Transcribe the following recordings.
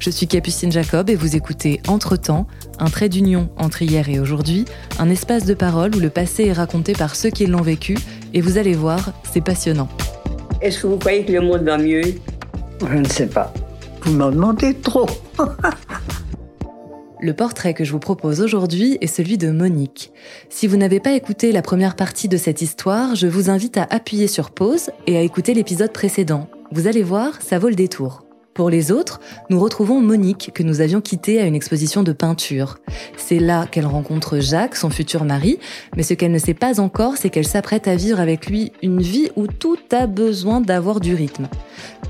Je suis Capucine Jacob et vous écoutez Entre-temps, un trait d'union entre hier et aujourd'hui, un espace de parole où le passé est raconté par ceux qui l'ont vécu, et vous allez voir, c'est passionnant. Est-ce que vous croyez que le monde va mieux? Je ne sais pas. Vous m'en demandez trop. Le portrait que je vous propose aujourd'hui est celui de Monique. Si vous n'avez pas écouté la première partie de cette histoire, je vous invite à appuyer sur pause et à écouter l'épisode précédent. Vous allez voir, ça vaut le détour. Pour les autres, nous retrouvons Monique que nous avions quittée à une exposition de peinture. C'est là qu'elle rencontre Jacques, son futur mari, mais ce qu'elle ne sait pas encore, c'est qu'elle s'apprête à vivre avec lui une vie où tout a besoin d'avoir du rythme.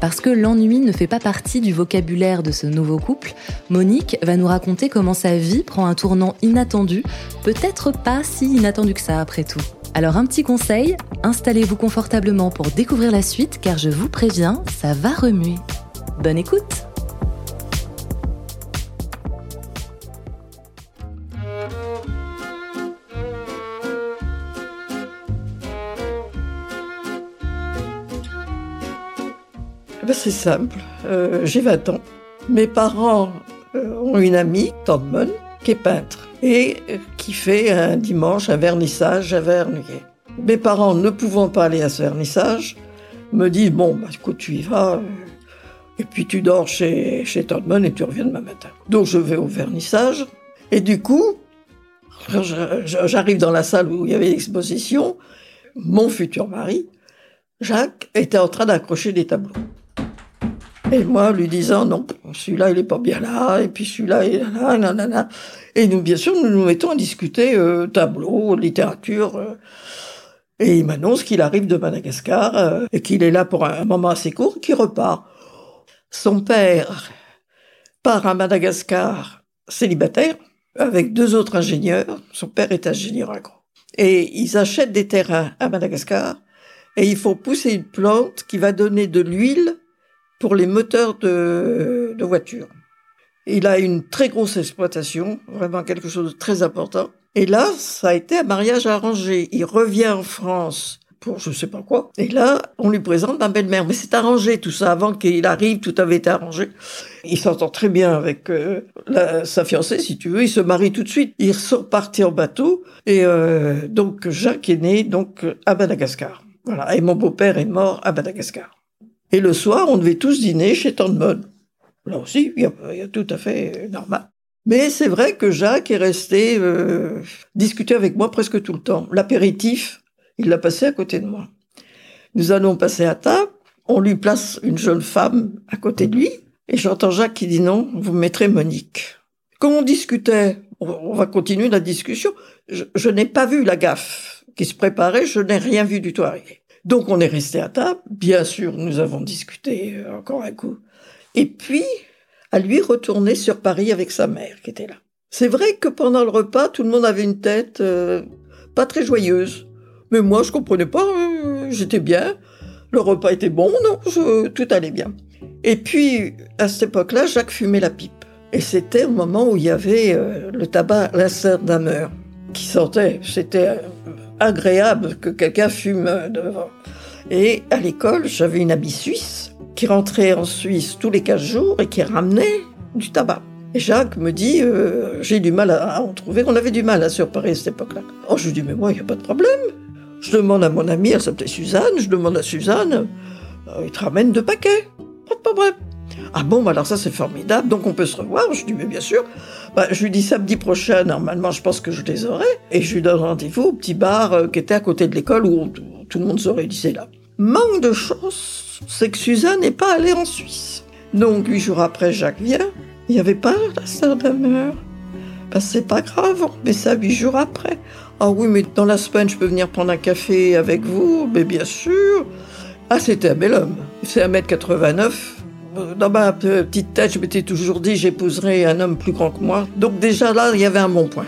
Parce que l'ennui ne fait pas partie du vocabulaire de ce nouveau couple, Monique va nous raconter comment sa vie prend un tournant inattendu, peut-être pas si inattendu que ça après tout. Alors un petit conseil, installez-vous confortablement pour découvrir la suite car je vous préviens, ça va remuer. Bonne écoute Eh ben, c'est simple, Euh, j'ai 20 ans. Mes parents euh, ont une amie, Tante qui est peintre et euh, qui fait un dimanche un vernissage à Vernouillet. Mes parents, ne pouvant pas aller à ce vernissage, me disent Bon, bah, écoute, tu y vas, et puis tu dors chez, chez Mon et tu reviens demain matin. Donc je vais au vernissage, et du coup, j'arrive dans la salle où il y avait l'exposition, mon futur mari, Jacques, était en train d'accrocher des tableaux. Et moi, lui disant, non, celui-là, il est pas bien là, et puis celui-là, il est là, nanana. Et nous, bien sûr, nous nous mettons à discuter euh, tableau, littérature. euh. et il m'annonce qu'il arrive de Madagascar, euh, et qu'il est là pour un moment assez court, qu'il repart. Son père part à Madagascar célibataire, avec deux autres ingénieurs. Son père est ingénieur agro. Et ils achètent des terrains à Madagascar, et il faut pousser une plante qui va donner de l'huile pour les moteurs de, de voitures. Il a une très grosse exploitation, vraiment quelque chose de très important. Et là, ça a été un mariage arrangé. Il revient en France pour je sais pas quoi. Et là, on lui présente ma belle-mère. Mais c'est arrangé tout ça. Avant qu'il arrive, tout avait été arrangé. Il s'entend très bien avec euh, sa fiancée, si tu veux. Il se marie tout de suite. Ils sont partis en bateau. Et euh, donc, Jacques est né donc à Madagascar. Voilà. Et mon beau-père est mort à Madagascar. Et le soir, on devait tous dîner chez Tante Maud. Là aussi, il y a, il tout à fait euh, normal. Mais c'est vrai que Jacques est resté discuter avec moi presque tout le temps. L'apéritif, il l'a passé à côté de moi. Nous allons passer à table. On lui place une jeune femme à côté de lui. Et j'entends Jacques qui dit non, vous mettrez Monique. Comme on discutait, on, va continuer la discussion. Je, je n'ai pas vu la gaffe qui se préparait, je n'ai rien vu du tout arriver. Donc on est resté à table. Bien sûr, nous avons discuté euh, encore un coup. Et puis, à lui retourner sur Paris avec sa mère qui était là. C'est vrai que pendant le repas, tout le monde avait une tête euh, pas très joyeuse. Mais moi, je comprenais pas, euh, j'étais bien. Le repas était bon, non, tout allait bien. Et puis, à cette époque-là, Jacques fumait la pipe. Et c'était au moment où il y avait euh, le tabac Lasser-Damer qui sortait. C'était euh, agréable que quelqu'un fume devant. Et à l'école, j'avais une amie suisse qui rentrait en Suisse tous les 15 jours et qui ramenait du tabac. Et Jacques me dit, j'ai du mal à, en trouver. On avait du mal à se à cette époque-là. Oh, je lui dis, mais moi, il n'y a pas de problème. Je demande à mon amie, elle s'appelait Suzanne, je demande à Suzanne, euh, il te ramène deux paquets. Pas de problème. Ah bon, bah alors ça c'est formidable, donc on peut se revoir. Je dis, mais bien sûr. Bah, je lui dis samedi prochain, normalement je pense que je les aurai. Et je lui donne rendez-vous au petit bar euh, qui était à côté de l'école où, tout le monde se réunissait là. Manque de chance, c'est que Suzanne n'est pas allée en Suisse. Donc huit jours après, Jacques vient. Il n'y avait pas la sœur d'Amer. Bah, c'est pas grave, on met ça huit jours après. Ah oui, mais dans la semaine, je peux venir prendre un café avec vous Mais bien sûr. Ah, c'était un bel homme. C'est 1m89. Euh, Dans ma petite tête, je m'étais toujours dit j'épouserai un homme plus grand que moi. Donc déjà là, il y avait un bon point.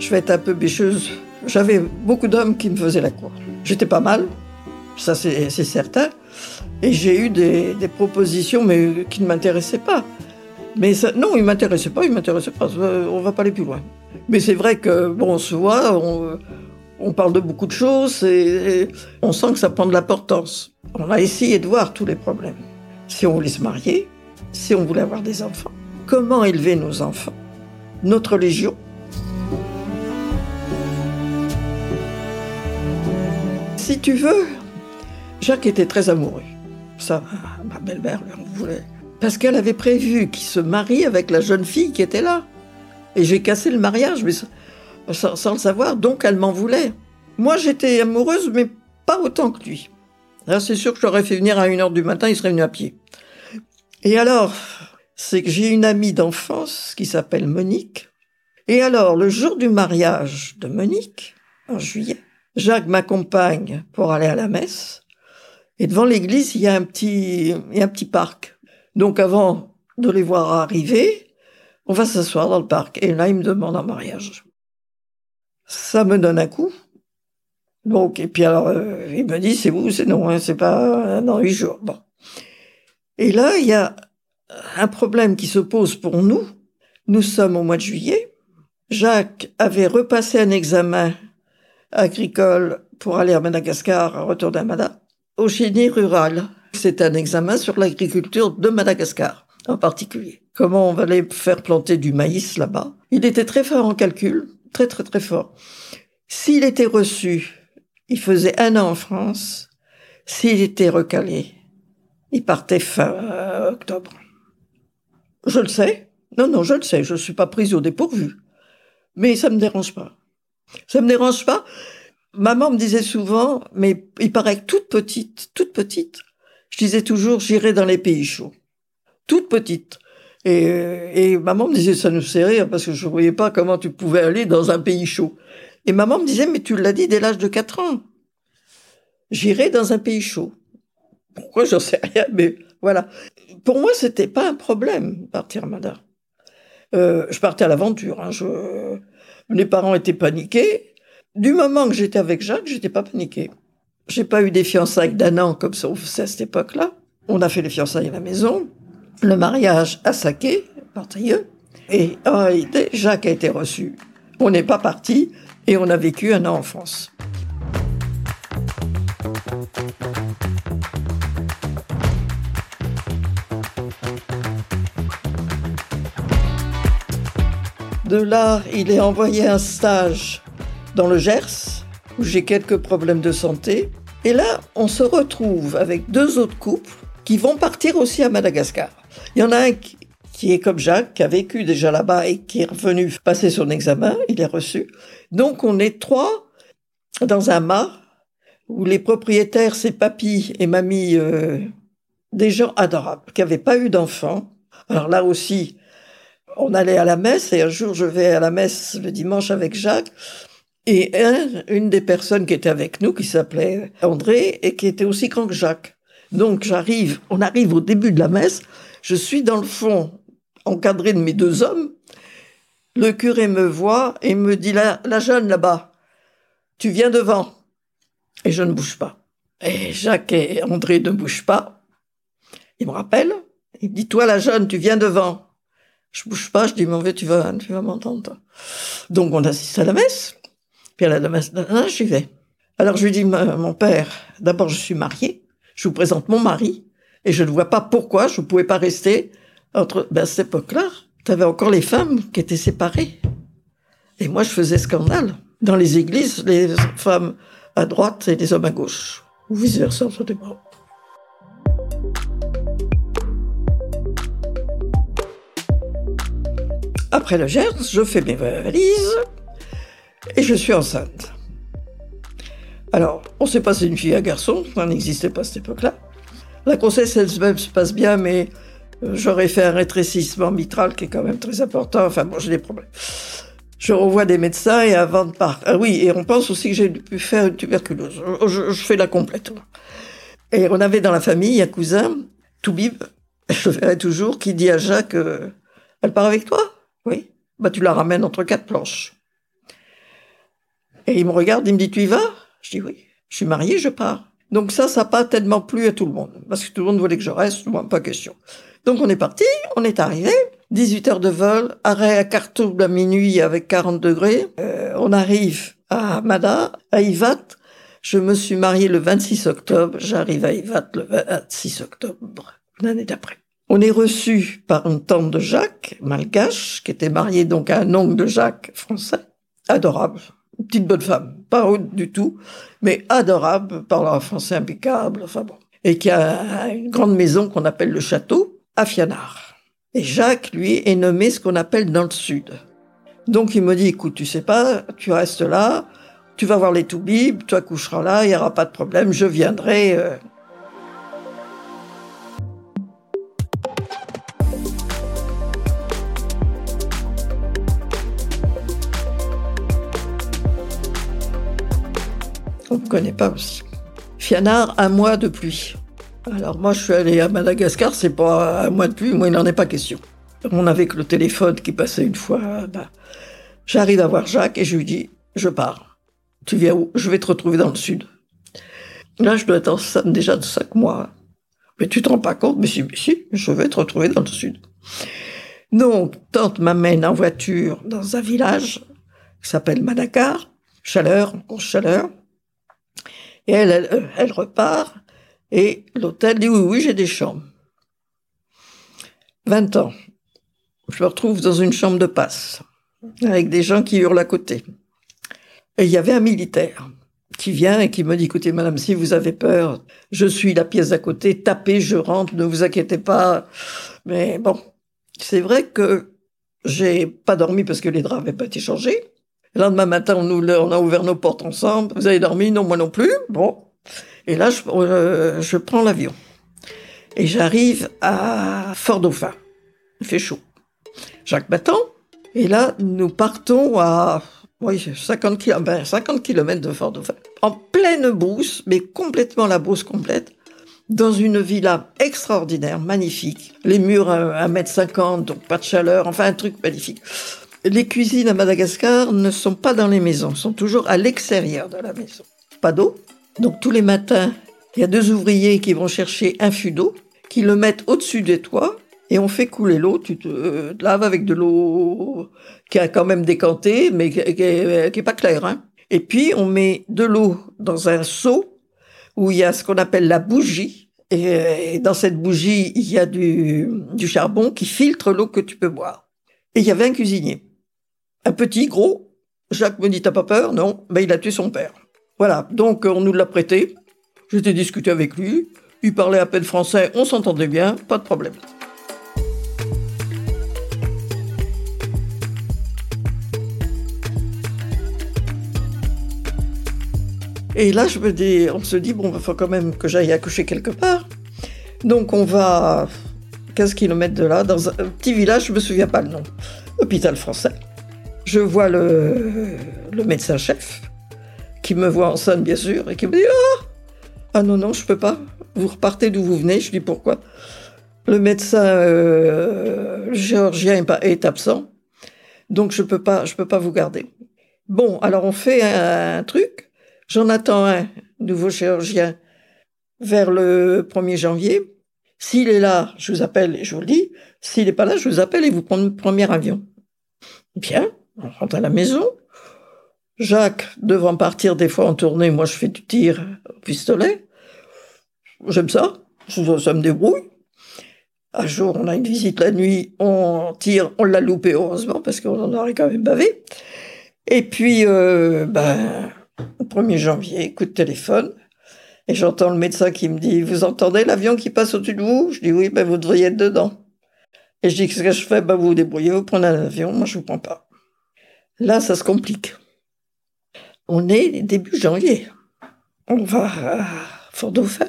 Je vais être un peu bêcheuse. j'avais beaucoup d'hommes qui me faisaient la cour. J'étais pas mal, ça c'est certain. Et j'ai eu des, propositions, mais qui ne m'intéressaient pas. Mais ça, non, ils m'intéressaient pas, ils m'intéressaient pas. On va pas aller plus loin. Mais c'est vrai que bon, on se voit, on, on, parle de beaucoup de choses et, on sent que ça prend de l'importance. On a essayé de voir tous les problèmes. Si on voulait se marier, si on voulait avoir des enfants, comment élever nos enfants, notre religion. Si tu veux, Jacques était très amoureux. Ça, ma belle-mère lui en voulait. Parce qu'elle avait prévu qu'il se marie avec la jeune fille qui était là. Et j'ai cassé le mariage, mais sans, le savoir, donc elle m'en voulait. Moi, j'étais amoureuse, mais pas autant que lui. Là, c'est sûr que je l'aurais fait venir à 1h du matin, il serait venu à pied. Et alors, c'est que j'ai une amie d'enfance qui s'appelle Monique. Et alors, le jour du mariage de Monique, en juillet, Jacques m'accompagne pour aller à la messe. Et devant l'église, il y a un petit, il y a un petit parc. Donc avant de les voir arriver, on va s'asseoir dans le parc. Et là, il me demande un mariage. Ça me donne un coup. Donc, et puis alors, euh, il me dit, c'est vous, c'est non, hein, c'est pas dans huit jours. Bon. Et là, il y a un problème qui se pose pour nous. Nous sommes au mois de juillet. Jacques avait repassé un examen agricole pour aller à Madagascar, à retour d'Amada, au génie rural. C'est un examen sur l'agriculture de Madagascar, en particulier. Comment on va aller faire planter du maïs là-bas? Il était très fort en calcul, très très très fort. S'il était reçu, il faisait un an en France. S'il était recalé, il partait fin octobre. Je le sais. Non, non, je le sais. Je ne suis pas prise au dépourvu. Mais ça me dérange pas. Ça me dérange pas. Maman me disait souvent, mais il paraît toute petite, toute petite, je disais toujours, j'irai dans les pays chauds. Toute petite. Et, et maman me disait, ça nous fait rire parce que je ne voyais pas comment tu pouvais aller dans un pays chaud. Et maman me disait, mais tu l'as dit dès l'âge de 4 ans. J'irai dans un pays chaud. Pourquoi j'en sais rien, mais voilà. Pour moi, c'était pas un problème partir à Madar. Euh, je partais à l'aventure. Hein. Les parents étaient paniqués. Du moment que j'étais avec Jacques, j'étais pas paniqué. J'ai pas eu des fiançailles d'un an comme ça à cette époque-là. On a fait les fiançailles à la maison, le mariage à Saké, Portrieux, et en réalité, Jacques a été reçu. On n'est pas parti et on a vécu un an en France. De là, il est envoyé un stage dans le Gers, où j'ai quelques problèmes de santé. Et là, on se retrouve avec deux autres couples qui vont partir aussi à Madagascar. Il y en a un qui est comme Jacques, qui a vécu déjà là-bas et qui est revenu passer son examen, il est reçu. Donc on est trois dans un mât où les propriétaires, c'est papy et mamie, euh, des gens adorables, qui n'avaient pas eu d'enfants. Alors là aussi, on allait à la messe et un jour je vais à la messe le dimanche avec Jacques et une des personnes qui était avec nous qui s'appelait André et qui était aussi grand que Jacques. Donc j'arrive, on arrive au début de la messe, je suis dans le fond encadré de mes deux hommes. Le curé me voit et me dit la, jeune là-bas, tu viens devant. Et je ne bouge pas. Et Jacques et André ne bougent pas. Il me rappelle, il me dit toi la jeune, tu viens devant. Je bouge pas, je dis, mais tu vas, tu vas m'entendre. Donc, on assiste à la messe. Puis à la messe, j'y vais. Alors, je lui dis, mon père, d'abord, je suis mariée. Je vous présente mon mari. Et je ne vois pas pourquoi je ne pouvais pas rester entre, ben, à cette époque-là, tu avais encore les femmes qui étaient séparées. Et moi, je faisais scandale. Dans les églises, les femmes à droite et les hommes à gauche. Ou vice-versa, ça dépend. Après le Gers, je fais mes valises et je suis enceinte. Alors, on sait pas si c'est une fille ou un garçon, ça n'existait pas à cette époque-là. La grossesse elle-même se passe bien, mais euh, j'aurais fait un rétrécissement mitral qui est quand même très important. Enfin bon, j'ai des problèmes. Je revois des médecins et avant de partir. Ah oui, et on pense aussi que j'ai pu faire une tuberculose. Je, fais la complète. Et on avait dans la famille un cousin, Toubib, je le verrai toujours, qui dit à Jacques, euh, elle part avec toi? Oui. Bah, tu la ramènes entre quatre planches. Et il me regarde, il me dit, tu y vas? Je dis oui. Je suis mariée, je pars. Donc ça, ça n'a pas tellement plu à tout le monde. Parce que tout le monde voulait que je reste, moi, pas question. Donc on est parti, on est arrivé. 18 heures de vol, arrêt à Khartoum à minuit avec 40 degrés. Euh, on arrive à Mada, à Ivat. Je me suis mariée le 26 octobre. J'arrive à Ivat le 26 octobre, l'année d'après. On est reçu par une tante de Jacques, malgache, qui était mariée donc à un oncle de Jacques français. Adorable. Petite bonne femme. Pas haute du tout, mais adorable, parle un français impeccable, enfin bon. Et qui a une grande maison qu'on appelle le château, à Fianard. Et Jacques, lui, est nommé ce qu'on appelle dans le sud. Donc il me dit, écoute, tu sais pas, tu restes là, tu vas voir les Toubibs, tu accoucheras là, il n'y aura pas de problème, je viendrai. Euh, on ne connaît pas aussi. Fianard, un mois de pluie. Alors moi, je suis allé à Madagascar, c'est pas un mois de pluie, moi, il n'en est pas question. On avait que le téléphone qui passait une fois. Bah, J'arrive à voir Jacques et je lui dis, je pars. Tu viens où? Je vais te retrouver dans le sud. Là, je dois être enceinte déjà de cinq mois. Mais tu te rends pas compte Mais si, mais si, je vais te retrouver dans le sud. Donc, tante m'amène en voiture dans un village qui s'appelle Madagascar, chaleur, grosse chaleur. Et elle, elle, repart, et l'hôtel dit oui, oui, j'ai des chambres. 20 ans. Je me retrouve dans une chambre de passe, avec des gens qui hurlent à côté. Et il y avait un militaire qui vient et qui me dit, écoutez, madame, si vous avez peur, je suis la pièce d'à côté, tapez, je rentre, ne vous inquiétez pas. Mais bon, c'est vrai que j'ai pas dormi parce que les draps n'avaient pas été changés. Le lendemain matin, on, on, a ouvert nos portes ensemble. Vous avez dormi? Non, moi non plus. Bon. Et là, je, euh, prends l'avion. Et j'arrive à Fort-Dauphin. Il fait chaud. Jacques m'attend. Et là, nous partons à oui, 50 km, ben 50 km de Fort-Dauphin. En pleine brousse, mais complètement la brousse complète dans une villa extraordinaire, magnifique. Les murs à 1m50, donc pas de chaleur, enfin un truc magnifique. Les cuisines à Madagascar ne sont pas dans les maisons, sont toujours à l'extérieur de la maison. Pas d'eau. Donc tous les matins, il y a deux ouvriers qui vont chercher un fût d'eau, qui le mettent au-dessus des toits, et on fait couler l'eau. Tu te euh, laves avec de l'eau qui a quand même décanté, mais qui, est pas claire. Hein. Et puis on met de l'eau dans un seau où il y a ce qu'on appelle la bougie. Et dans cette bougie, il y a du, du charbon qui filtre l'eau que tu peux boire. Et il y avait un cuisinier. Un petit, gros. Jacques me dit, t'as pas peur? Non. Ben, il a tué son père. Voilà. Donc, on nous l'a prêté. J'étais discuté avec lui. Il parlait à peine français. On s'entendait bien. Pas de problème. Et là, je on se dit, bon, il faut quand même que j'aille accoucher quelque part. Donc, on va 15 km de là, dans un petit village, je me souviens pas le nom. Hôpital français. Je vois le, médecin-chef, qui me voit en scène, bien sûr, et qui me dit Ah Ah non, non, je peux pas. Vous repartez d'où vous venez. Je dis Pourquoi? Le médecin euh, géorgien est, absent, donc je peux peux pas vous garder. Bon, alors on fait un, truc. J'en attends un nouveau chirurgien vers le 1er janvier. S'il est là, je vous appelle et je vous le dis. S'il n'est pas là, je vous appelle et vous prenez le premier avion. Bien, on rentre à la maison. Jacques, devant partir des fois en tournée, moi je fais du tir au pistolet. J'aime ça, ça me débrouille. Un jour, on a une visite la nuit, on tire, on l'a loupé heureusement parce qu'on en aurait quand même bavé. Et puis, euh, ben, le 1er janvier, coup de téléphone, et j'entends le médecin qui me dit, vous entendez l'avion qui passe au-dessus de vous? Je dis oui, ben vous devriez être dedans. Et je dis, qu'est-ce que je fais? Ben vous vous débrouillez, vous prenez un avion, moi je vous prends pas. Là, ça se complique. On est début janvier. On va à Fort-Dauphin.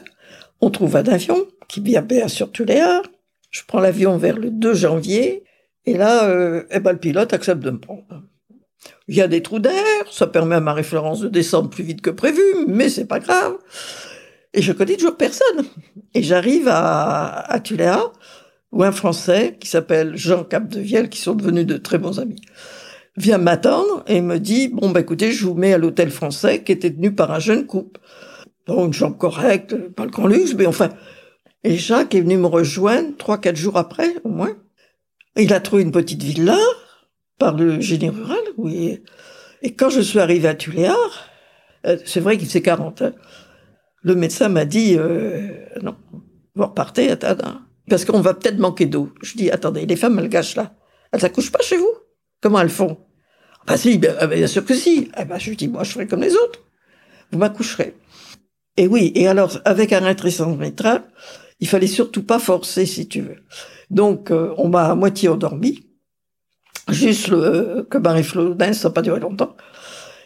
On trouve un avion qui vient bien sur Tuléar. Je prends l'avion vers le 2 janvier. Et là, euh, eh ben, le pilote accepte de me prendre. Il y a des trous d'air, ça permet à Marie-Florence de descendre plus vite que prévu, mais c'est pas grave. Et je connais toujours personne. Et j'arrive à, à Tuléa, où un Français qui s'appelle Jean Capdevielle, qui sont devenus de très bons amis, vient m'attendre et me dit, bon, bah, écoutez, je vous mets à l'hôtel français qui était tenu par un jeune couple. Bon, une chambre correcte, pas le grand luxe, mais enfin. Et Jacques est venu me rejoindre trois, quatre jours après, au moins. Il a trouvé une petite villa par le génie rural, oui. Et quand je suis arrivé à Tuléar, euh, c'est vrai qu'il faisait 40 ans, le médecin m'a dit, euh, non, vous repartez, attends, parce qu'on va peut-être manquer d'eau. Je dis, attendez, les femmes, elles gâchent là. Elles s'accouchent pas chez vous Comment elles font? Bah si, bien, bien, sûr que si. Eh ben, je dis, moi, je ferai comme les autres. Vous m'accoucherez. Et oui, et alors, avec un rétrécissement mitral, il fallait surtout pas forcer, si tu veux. Donc, euh, on m'a à moitié endormi. Juste le, que Marie-Flo ça n'a pas duré longtemps.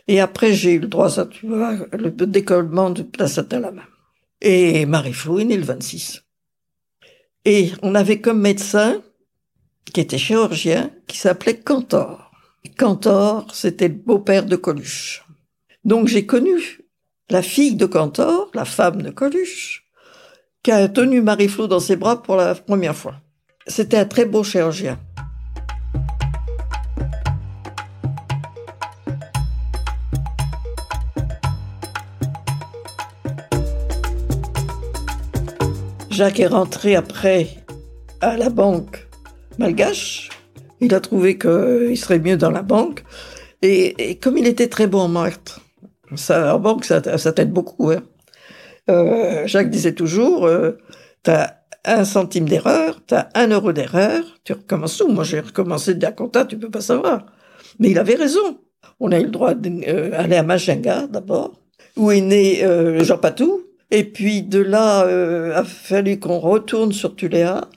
Et après, j'ai eu le droit, ça, tu vois, le décollement de placenta à la main. Et Marie-Flo est le 26. Et on avait comme médecin, qui était chirurgien, qui s'appelait Cantor. Cantor, c'était le beau-père de Coluche. Donc j'ai connu la fille de Cantor, la femme de Coluche, qui a tenu Marie-Flo dans ses bras pour la première fois. C'était un très beau chirurgien. Jacques est rentré après à la banque malgache. Il a trouvé qu'il serait mieux dans la banque. Et, comme il était très bon en maths, ça, en banque, ça, t'aide beaucoup. Hein. Euh, Jacques disait toujours, euh, t'as un centime d'erreur, t'as un euro d'erreur, tu recommences tout. Moi, j'ai recommencé de la compta, tu peux pas savoir. Mais il avait raison. On a eu le droit d'aller euh, à Machinga, d'abord, où est né Jean Patou, et puis de là, euh, a fallu qu'on retourne sur Tuléa,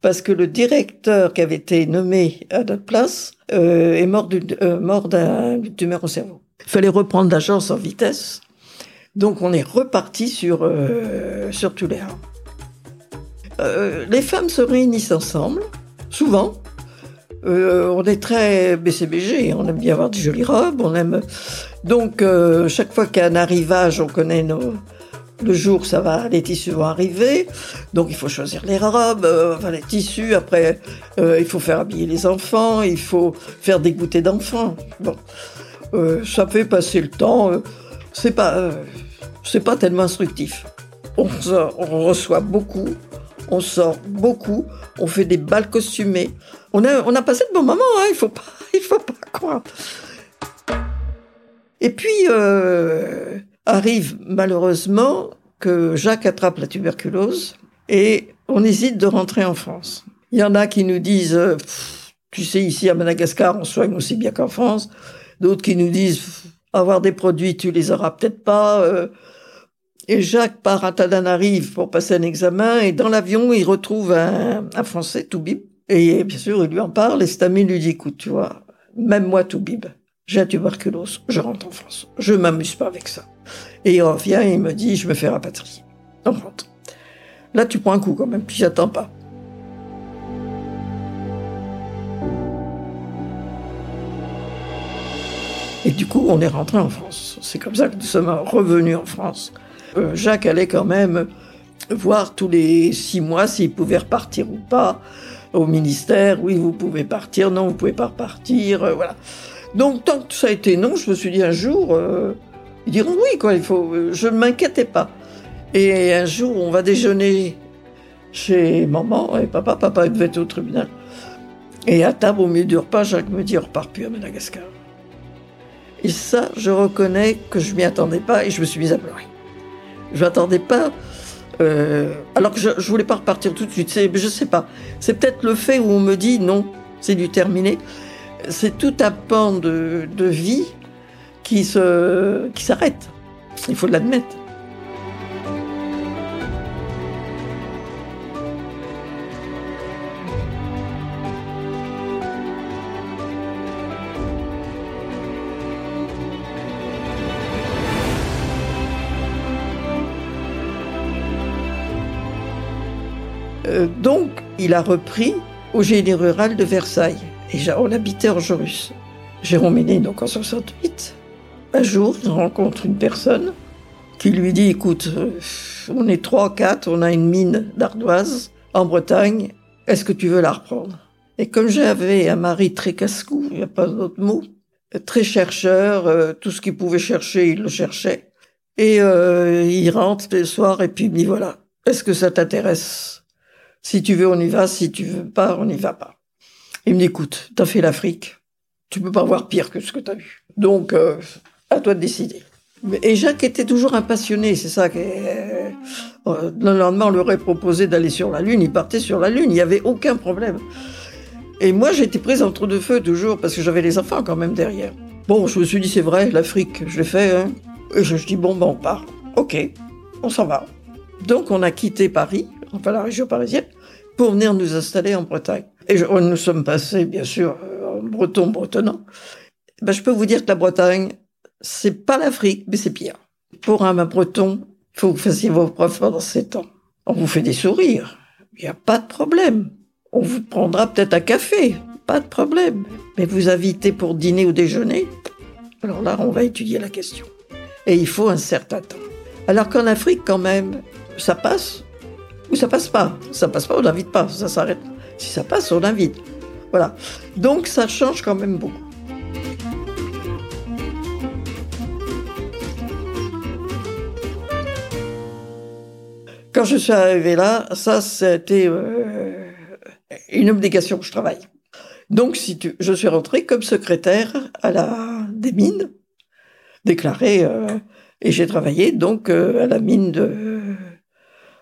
parce que le directeur qui avait été nommé à notre place euh, est mort d'une euh, mort d'un tumeur au cerveau. Il fallait reprendre l'agence en vitesse. Donc on est reparti sur, euh, sur Tuléa. Euh, les femmes se réunissent ensemble, souvent. On est très BCBG, on aime bien avoir de jolies robes, on aime... Donc chaque fois qu'il y a un arrivage, on connaît nos, le jour, ça va, les tissus vont arriver, donc il faut choisir les robes, euh, enfin les tissus. Après, euh, il faut faire habiller les enfants, il faut faire des goûters d'enfants. Bon, euh, ça fait passer le temps. c'est pas, c'est pas tellement instructif. On, reçoit beaucoup, on sort beaucoup, on fait des balles costumées. On a, on a passé de bons moments, hein, il faut pas, il faut pas croire. Et puis, Arrive malheureusement que Jacques attrape la tuberculose et on hésite de rentrer en France. Il y en a qui nous disent, euh, tu sais, ici à Madagascar, on soigne aussi bien qu'en France. D'autres qui nous disent, avoir des produits, tu les auras peut-être pas. Euh. Et Jacques part à Tadanarive pour passer un examen et dans l'avion, il retrouve un, Français, Toubib. Et bien sûr, il lui en parle et Stamine lui dit, écoute, tu vois, même moi, Toubib, j'ai la tuberculose, je rentre en France. Je m'amuse pas avec ça. Et il revient et il me dit, je me fais rapatrier. On rentre. Là, tu prends un coup quand même, puis j'attends pas. Et du coup, on est rentré en France. C'est comme ça que nous sommes revenus en France. Euh, Jacques allait quand même voir tous les six mois s'il pouvait repartir ou pas au ministère. Oui, vous pouvez partir. Non, vous pouvez pas repartir. Euh, voilà. Donc, tant que ça a été non, je me suis dit un jour, euh, ils diront oui, quoi, il faut. Je ne m'inquiétais pas. Et un jour, on va déjeuner chez maman et papa. Papa devait être au tribunal. Et à table, au milieu du repas, Jacques me dit on repart plus à Madagascar. Et ça, je reconnais que je m'y attendais pas et je me suis mise à pleurer. Je m'attendais pas. Euh, alors que je, je voulais pas repartir tout de suite. C'est, je sais pas. C'est peut-être le fait où on me dit non, c'est du terminé. C'est tout un pan de vie qui se, qui s'arrête. Il faut l'admettre. Euh, donc, il a repris au génie rural de Versailles. Et on habitait en Jorus. Jérôme est né donc en 68. Un jour, il rencontre une personne qui lui dit, écoute, euh, on est trois, quatre, on a une mine d'ardoise en Bretagne, est-ce que tu veux la reprendre? Et comme j'avais un mari très casse-cou, il n'y a pas d'autre mot, très chercheur. euh, tout ce qu'il pouvait chercher, il le cherchait. Et euh, il rentre le soir et puis il me dit voilà, est-ce que ça t'intéresse? Si tu veux, on y va. Si tu veux pas, on n'y va pas. Il me dit écoute, t'as fait l'Afrique, tu peux pas voir pire que ce que t'as vu. Donc, à toi de décider. Et Jacques était toujours un passionné, c'est ça. Que, euh, euh, le lendemain, on lui aurait proposé d'aller sur la Lune, il partait sur la Lune, il n'y avait aucun problème. Et moi, j'étais prise entre deux feux toujours, parce que j'avais les enfants quand même derrière. Bon, je me suis dit, c'est vrai, l'Afrique, je l'ai fait. Hein. Et je, dis, bon, ben, on part. Ok, on s'en va. Donc, on a quitté Paris, enfin la région parisienne, pour venir nous installer en Bretagne. Et nous sommes passés, bien sûr, euh, en breton bretonnant. Ben, je peux vous dire que la Bretagne, c'est pas l'Afrique, mais c'est pire. Pour un breton, il faut que vous fassiez vos preuves pendant sept ans. On vous fait des sourires. Il n'y a pas de problème. On vous prendra peut-être un café. Pas de problème. Mais vous invitez pour dîner ou déjeuner. Alors là, on va étudier la question. Et il faut un certain temps. Alors qu'en Afrique, quand même, ça passe ou ça passe pas. Ça passe pas, on n'invite pas. Ça s'arrête. Si ça passe, on invite. Voilà. Donc ça change quand même beaucoup. Quand je suis arrivé là, ça, c'était euh, une obligation que je travaille. Donc, je suis rentrée comme secrétaire à la des mines, déclarée, euh, et j'ai travaillé donc euh, à la mine de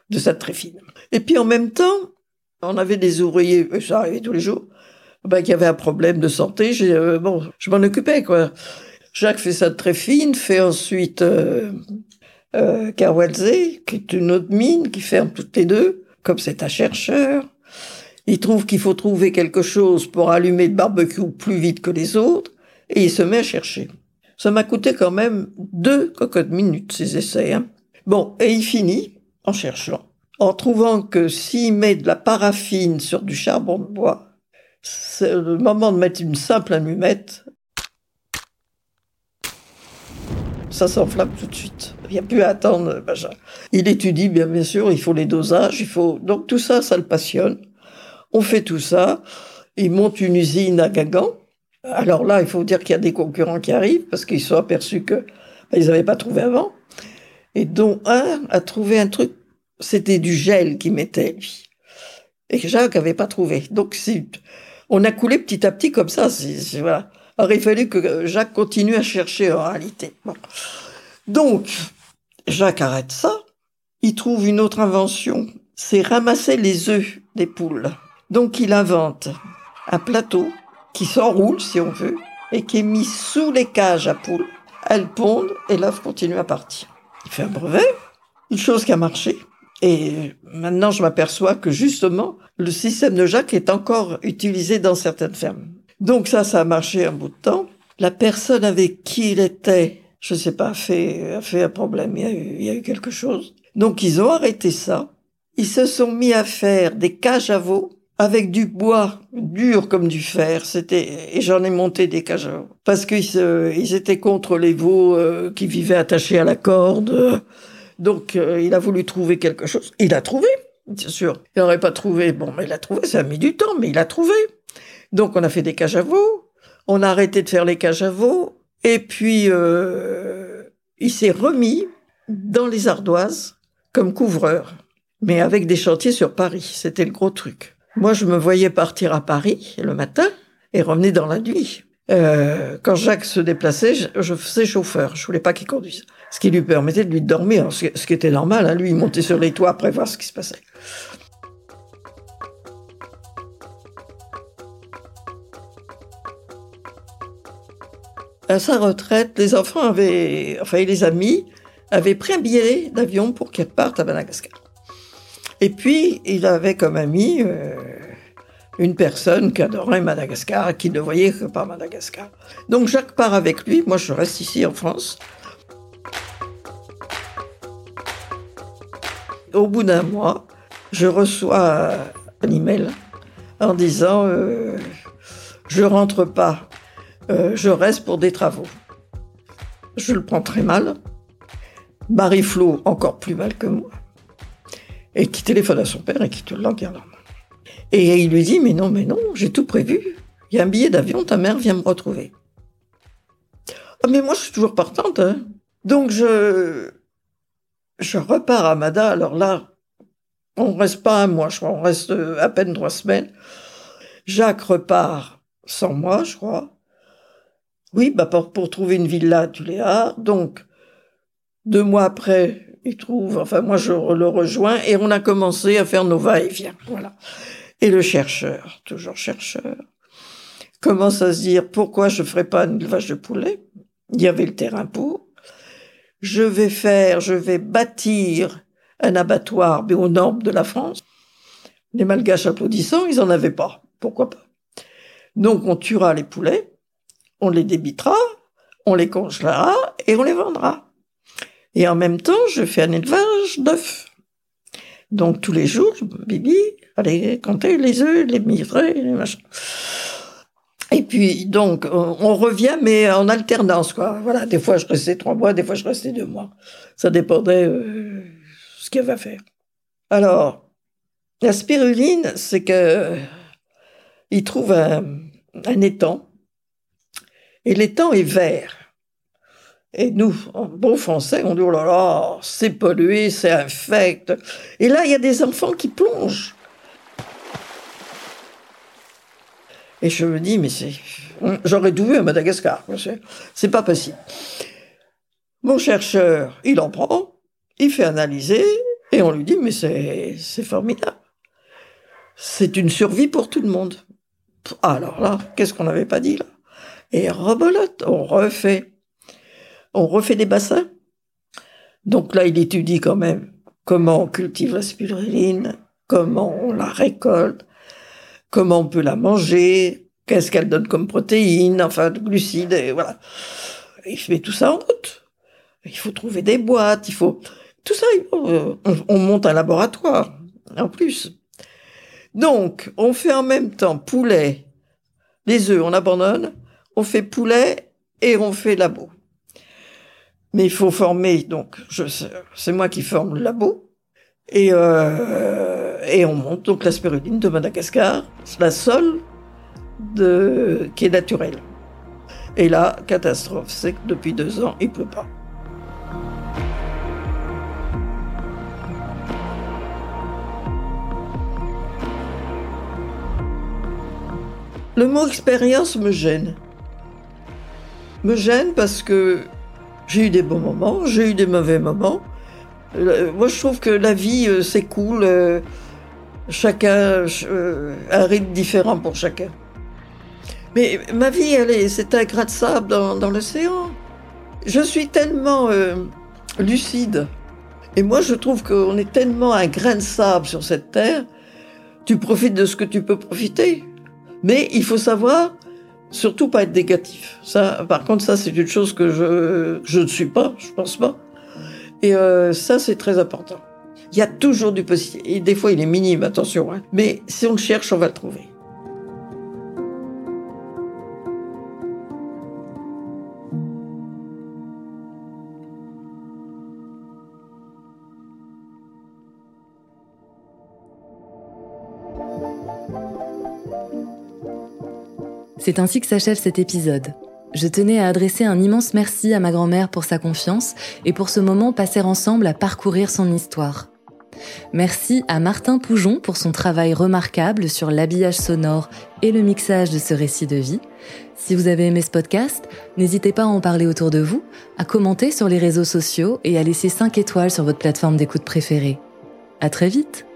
de cette tréfine. Et puis en même temps, on avait des ouvriers, ça arrivait tous les jours, ben, qui avaient un problème de santé. Euh, bon, je m'en occupais quoi. Jacques fait ça très fine, fait ensuite euh, qui est une autre mine qui ferme toutes les deux, comme c'est un chercheur. Il trouve qu'il faut trouver quelque chose pour allumer le barbecue plus vite que les autres, et il se met à chercher. Ça m'a coûté quand même deux cocottes minutes, ces essais. Hein. Bon, et il finit en cherchant, en trouvant que s'il met de la paraffine sur du charbon de bois, c'est le moment de mettre une simple allumette, ça s'enflamme tout de suite. Il n'y a plus à attendre. Il étudie, bien, bien sûr, il faut les dosages, il faut. Donc tout ça, ça le passionne. On fait tout ça. Il monte une usine à Guingamp. Alors là, il faut dire qu'il y a des concurrents qui arrivent parce qu'ils sont aperçus que ben, ils n'avaient pas trouvé avant. Et dont un a trouvé un truc, c'était du gel qu'il mettait lui. Et que Jacques n'avait pas trouvé. Donc on a coulé petit à petit comme ça. Alors il fallu que Jacques continue à chercher en réalité. Donc, Jacques arrête ça. Il trouve une autre invention. C'est ramasser les œufs des poules. Donc il invente un plateau qui s'enroule, si on veut, et qui est mis sous les cages à poules. Elles pondent et l'œuf continue à partir. Il fait un brevet, une chose qui a marché. Et maintenant, je m'aperçois que justement, le système de Jacques est encore utilisé dans certaines fermes. Donc ça, ça a marché un bout de temps. La personne avec qui il était, je sais pas, a fait, a fait un problème. Il y a eu, quelque chose. Donc ils ont arrêté ça. Ils se sont mis à faire des cages à veaux avec du bois dur comme du fer. C'était et j'en ai monté des cages à veaux parce qu'ils ils étaient contre les veaux euh, qui vivaient attachés à la corde. Donc euh, il a voulu trouver quelque chose. Il a trouvé, bien sûr. Il n'aurait pas trouvé. Bon, mais il a trouvé. Ça a mis du temps, mais il a trouvé. Donc on a fait des cages à veaux. On a arrêté de faire les cages à veaux. Et puis euh, il s'est remis dans les ardoises comme couvreur, mais avec des chantiers sur Paris. C'était le gros truc. Moi, je me voyais partir à Paris le matin et revenir dans la nuit. Euh, quand Jacques se déplaçait, je, faisais chauffeur. Je voulais pas qu'il conduise. Ce qui lui permettait de lui dormir, ce, ce qui était normal. Hein. Lui, il montait sur les toits après voir ce qui se passait. À sa retraite, les enfants avaient, enfin, les amis, avaient pris un billet d'avion pour qu'ils partent à Madagascar. Et puis, il avait comme ami euh, une personne qui adorait Madagascar qui ne voyait que par Madagascar. Donc Jacques part avec lui, moi je reste ici en France. Au bout d'un mois, je reçois un email en disant euh, je rentre pas, euh, je reste pour des travaux. Je le prends très mal. Marie-Flo encore plus mal que moi et qui téléphone à son père et qui te l'engueule. Et il lui dit, mais non, mais non, j'ai tout prévu. Il y a un billet d'avion, ta mère vient me retrouver. Ah, mais moi, je suis toujours partante. Hein. Donc, je, je repars à Mada. Alors là, on reste pas un mois, je crois. On reste euh, à peine trois semaines. Jacques repart sans moi, je crois. Oui, bah pour, pour trouver une villa à Tuléar. Donc, deux mois après, il trouve, enfin moi je le rejoins et on a commencé à faire nos va-et-vient. Voilà. Et le chercheur, toujours chercheur, commence à se dire pourquoi je ferais pas une élevage de poulet? Il y avait le terrain pour. Je vais faire, je vais bâtir un abattoir aux normes de la France. Les Malgaches applaudissant, ils en avaient pas. Pourquoi pas? Donc on tuera les poulets, on les débitera, on les congelera et on les vendra. Et en même temps, je fais un élevage d'œufs. Donc tous les jours, Bibi, allez compter les œufs, les mirer, les machins. Et puis donc on revient mais en alternance quoi. Voilà, des fois je restais trois mois, des fois je restais deux mois. Ça dépendait euh, ce qu'elle va faire. Alors la spiruline, c'est que il trouve un étang et l'étang est vert. Et nous, en bon français, on dit oh là là, c'est pollué, c'est infect. Et là, il y a des enfants qui plongent. Et je me dis, mais c'est. J'aurais tout vu à Madagascar. C'est pas possible. Mon chercheur, il en prend, il fait analyser, et on lui dit, mais c'est formidable. C'est une survie pour tout le monde. Alors là, qu'est-ce qu'on n'avait pas dit là? On refait. On refait des bassins. Donc là, il étudie quand même comment on cultive la spiruline, comment on la récolte, comment on peut la manger, qu'est-ce qu'elle donne comme protéines, enfin de glucides, et voilà. Il met tout ça en route. Il faut trouver des boîtes, il faut tout ça. On, on monte un laboratoire en plus. Donc, on fait en même temps poulet, les œufs, on abandonne, on fait poulet et on fait labo. Mais il faut former, donc c'est moi qui forme le labo. Et, euh, et on monte donc la spiruline de Madagascar, la seule qui est naturelle. Et là, catastrophe, c'est que depuis deux ans, il pleut pas. Le mot expérience me gêne. Me gêne parce que j'ai eu des bons moments, j'ai eu des mauvais moments. Moi, je trouve que la vie euh, s'écoule, euh, chacun, euh, un rythme différent pour chacun. Mais ma vie, elle est, c'est un grain de sable dans, l'océan. Je suis tellement lucide. Et moi, je trouve qu'on est tellement un grain de sable sur cette terre. Tu profites de ce que tu peux profiter. Mais il faut savoir surtout pas être négatif. Ça, par contre, ça c'est une chose que je je ne suis pas, je pense pas. Et euh, ça c'est très important. Il y a toujours du positif. Et des fois il est minime, attention. Hein. Mais si on le cherche, on va le trouver. C'est ainsi que s'achève cet épisode. Je tenais à adresser un immense merci à ma grand-mère pour sa confiance et pour ce moment passé ensemble à parcourir son histoire. Merci à Martin Poujon pour son travail remarquable sur l'habillage sonore et le mixage de ce récit de vie. Si vous avez aimé ce podcast, n'hésitez pas à en parler autour de vous, à commenter sur les réseaux sociaux et à laisser 5 étoiles sur votre plateforme d'écoute préférée. À très vite!